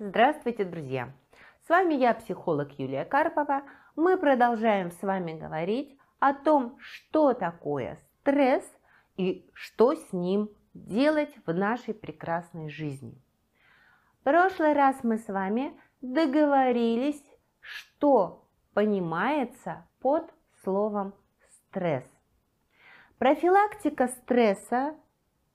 Здравствуйте, друзья! С вами я, психолог Юлия Карпова. Мы продолжаем с вами говорить о том, что такое стресс и что с ним делать в нашей прекрасной жизни. В прошлый раз мы с вами договорились, что понимается под словом стресс. Профилактика стресса,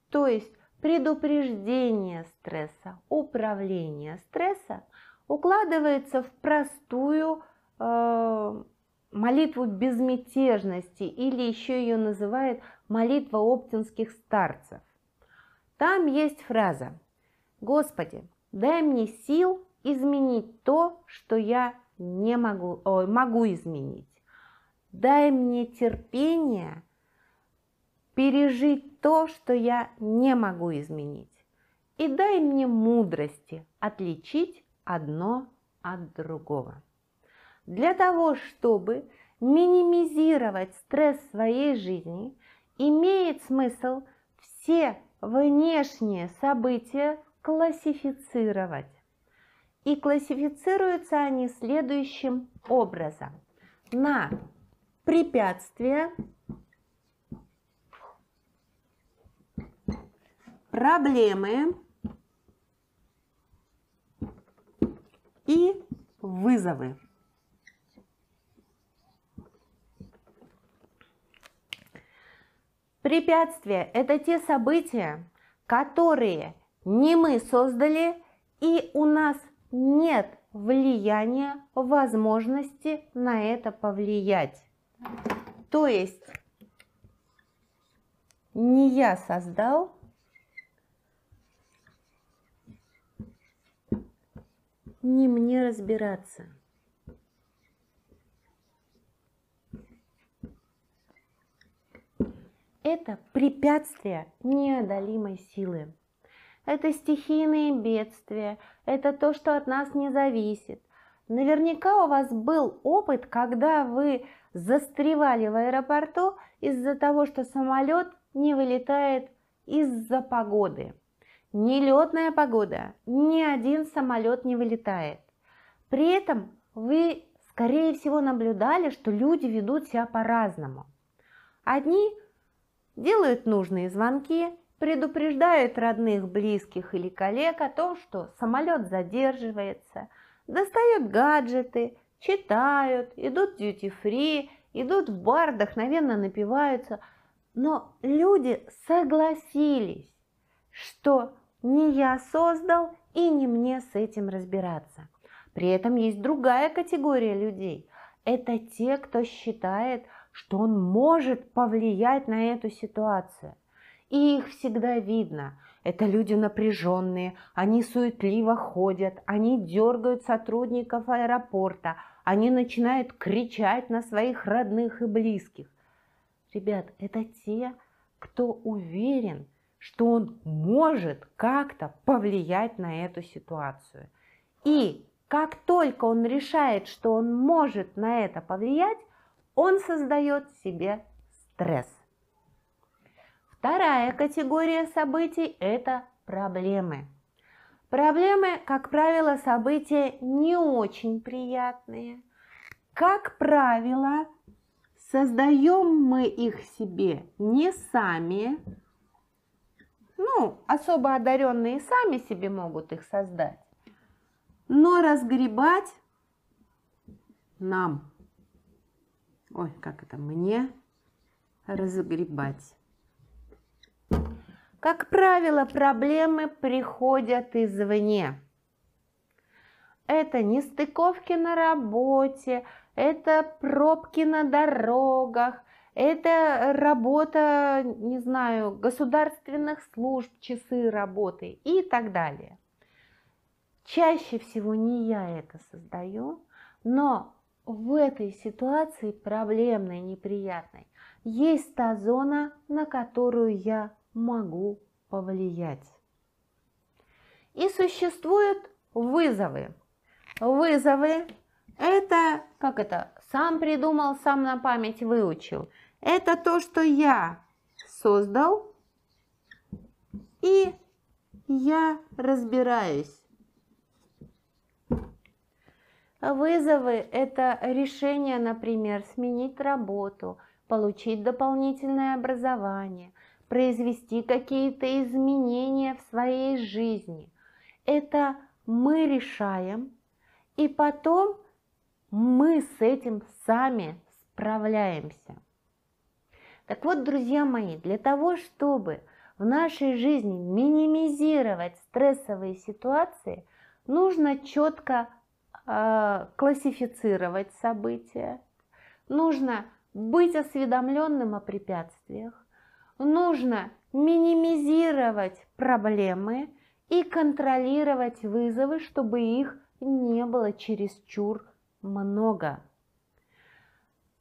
то есть предупреждение стресса, управление стресса укладывается в простую э, молитву безмятежности или еще ее называют молитва оптинских старцев. Там есть фраза «Господи, дай мне сил изменить то, что я не могу, о, могу изменить. Дай мне терпение пережить то, что я не могу изменить. И дай мне мудрости отличить одно от другого. Для того, чтобы минимизировать стресс своей жизни, имеет смысл все внешние события классифицировать. И классифицируются они следующим образом. На препятствия, проблемы и вызовы. Препятствия – это те события, которые не мы создали, и у нас нет влияния, возможности на это повлиять. То есть не я создал, не мне разбираться. Это препятствие неодолимой силы. Это стихийные бедствия, это то, что от нас не зависит. Наверняка у вас был опыт, когда вы застревали в аэропорту из-за того, что самолет не вылетает из-за погоды. Нелетная погода, ни один самолет не вылетает. При этом вы, скорее всего, наблюдали, что люди ведут себя по-разному. Одни делают нужные звонки, предупреждают родных, близких или коллег о том, что самолет задерживается, достают гаджеты, читают, идут дьюти-фри, идут в бар, вдохновенно напиваются. Но люди согласились, что не я создал и не мне с этим разбираться. При этом есть другая категория людей. Это те, кто считает, что он может повлиять на эту ситуацию. И их всегда видно. Это люди напряженные, они суетливо ходят, они дергают сотрудников аэропорта, они начинают кричать на своих родных и близких. Ребят, это те, кто уверен, что он может как-то повлиять на эту ситуацию. И как только он решает, что он может на это повлиять, он создает себе стресс. Вторая категория событий – это проблемы. Проблемы, как правило, события не очень приятные. Как правило, создаем мы их себе не сами, ну, особо одаренные сами себе могут их создать. Но разгребать нам. Ой, как это мне разгребать. Как правило, проблемы приходят извне. Это нестыковки на работе, это пробки на дорогах, это работа, не знаю, государственных служб, часы работы и так далее. Чаще всего не я это создаю, но в этой ситуации проблемной, неприятной, есть та зона, на которую я могу повлиять. И существуют вызовы. Вызовы – это, как это, сам придумал, сам на память выучил – это то, что я создал, и я разбираюсь. Вызовы – это решение, например, сменить работу, получить дополнительное образование, произвести какие-то изменения в своей жизни. Это мы решаем, и потом мы с этим сами справляемся. Так вот, друзья мои, для того, чтобы в нашей жизни минимизировать стрессовые ситуации, нужно четко э, классифицировать события, нужно быть осведомленным о препятствиях, нужно минимизировать проблемы и контролировать вызовы, чтобы их не было чересчур много.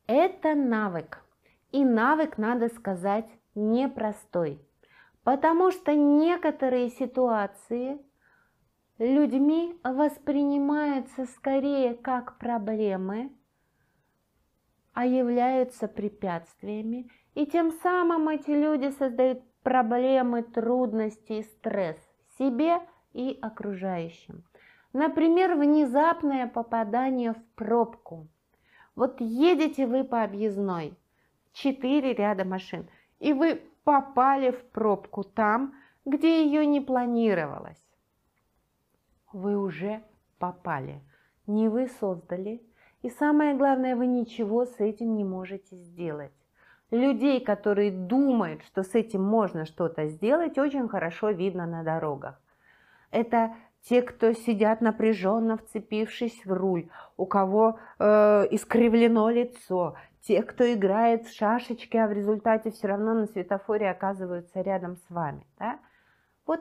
Это навык. И навык, надо сказать, непростой. Потому что некоторые ситуации людьми воспринимаются скорее как проблемы, а являются препятствиями. И тем самым эти люди создают проблемы, трудности и стресс себе и окружающим. Например, внезапное попадание в пробку. Вот едете вы по объездной, четыре ряда машин, и вы попали в пробку там, где ее не планировалось. Вы уже попали, не вы создали, и самое главное, вы ничего с этим не можете сделать. Людей, которые думают, что с этим можно что-то сделать, очень хорошо видно на дорогах. Это те, кто сидят напряженно вцепившись в руль, у кого э, искривлено лицо, те, кто играет в шашечки, а в результате все равно на светофоре оказываются рядом с вами. Да? Вот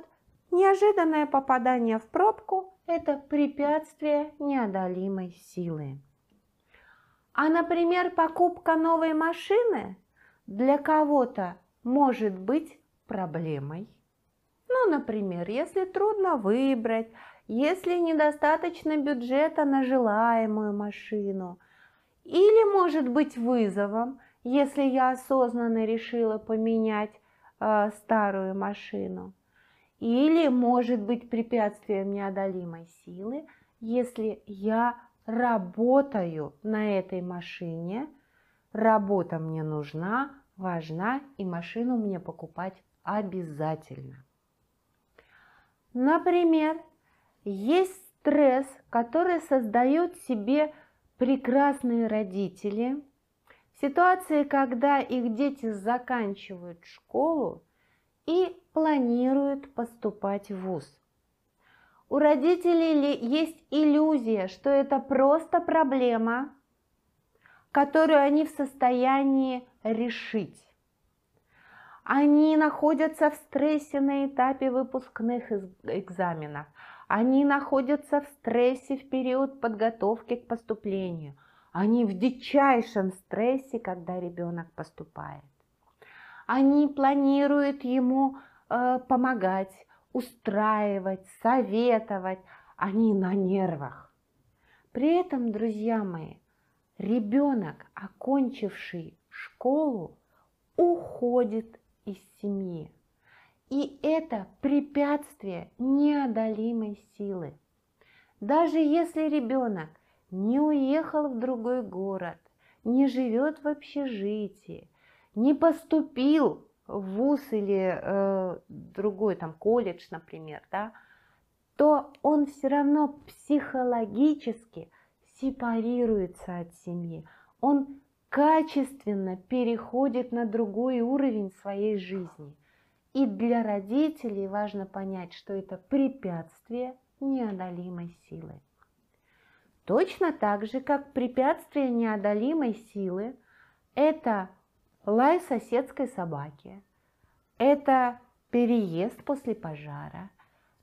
неожиданное попадание в пробку – это препятствие неодолимой силы. А, например, покупка новой машины для кого-то может быть проблемой. Ну, например, если трудно выбрать, если недостаточно бюджета на желаемую машину, или может быть вызовом, если я осознанно решила поменять э, старую машину, или может быть препятствием неодолимой силы, если я работаю на этой машине, работа мне нужна, важна, и машину мне покупать обязательно. Например, есть стресс, который создает себе прекрасные родители. В ситуации, когда их дети заканчивают школу и планируют поступать в ВУЗ. У родителей есть иллюзия, что это просто проблема, которую они в состоянии решить. Они находятся в стрессе на этапе выпускных экзаменов. Они находятся в стрессе в период подготовки к поступлению. Они в дичайшем стрессе, когда ребенок поступает. Они планируют ему э, помогать, устраивать, советовать. Они на нервах. При этом, друзья мои, ребенок, окончивший школу, уходит из семьи. И это препятствие неодолимой силы. Даже если ребенок не уехал в другой город, не живет в общежитии, не поступил в ВУЗ или э, другой там колледж, например, да, то он все равно психологически сепарируется от семьи. Он качественно переходит на другой уровень своей жизни. И для родителей важно понять, что это препятствие неодолимой силы. Точно так же, как препятствие неодолимой силы – это лай соседской собаки, это переезд после пожара,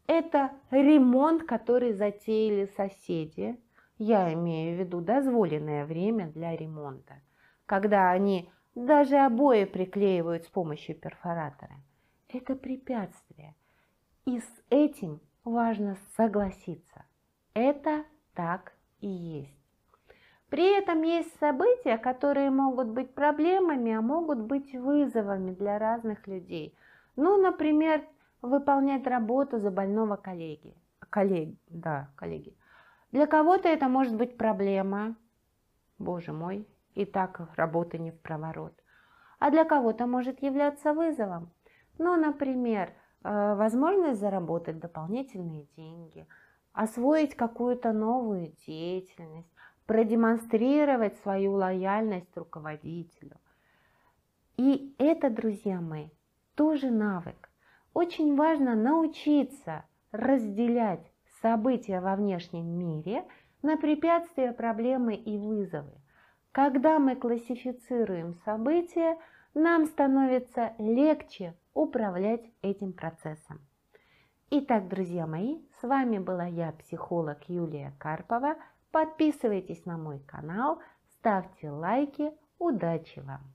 это ремонт, который затеяли соседи, я имею в виду дозволенное время для ремонта – когда они даже обои приклеивают с помощью перфоратора. Это препятствие. И с этим важно согласиться. Это так и есть. При этом есть события, которые могут быть проблемами, а могут быть вызовами для разных людей. Ну, например, выполнять работу за больного коллеги. Коллеги, да, коллеги. Для кого-то это может быть проблема. Боже мой, и так работа не в проворот. А для кого-то может являться вызовом. Ну, например, э, возможность заработать дополнительные деньги, освоить какую-то новую деятельность, продемонстрировать свою лояльность руководителю. И это, друзья мои, тоже навык. Очень важно научиться разделять события во внешнем мире на препятствия, проблемы и вызовы. Когда мы классифицируем события, нам становится легче управлять этим процессом. Итак, друзья мои, с вами была я, психолог Юлия Карпова. Подписывайтесь на мой канал, ставьте лайки. Удачи вам!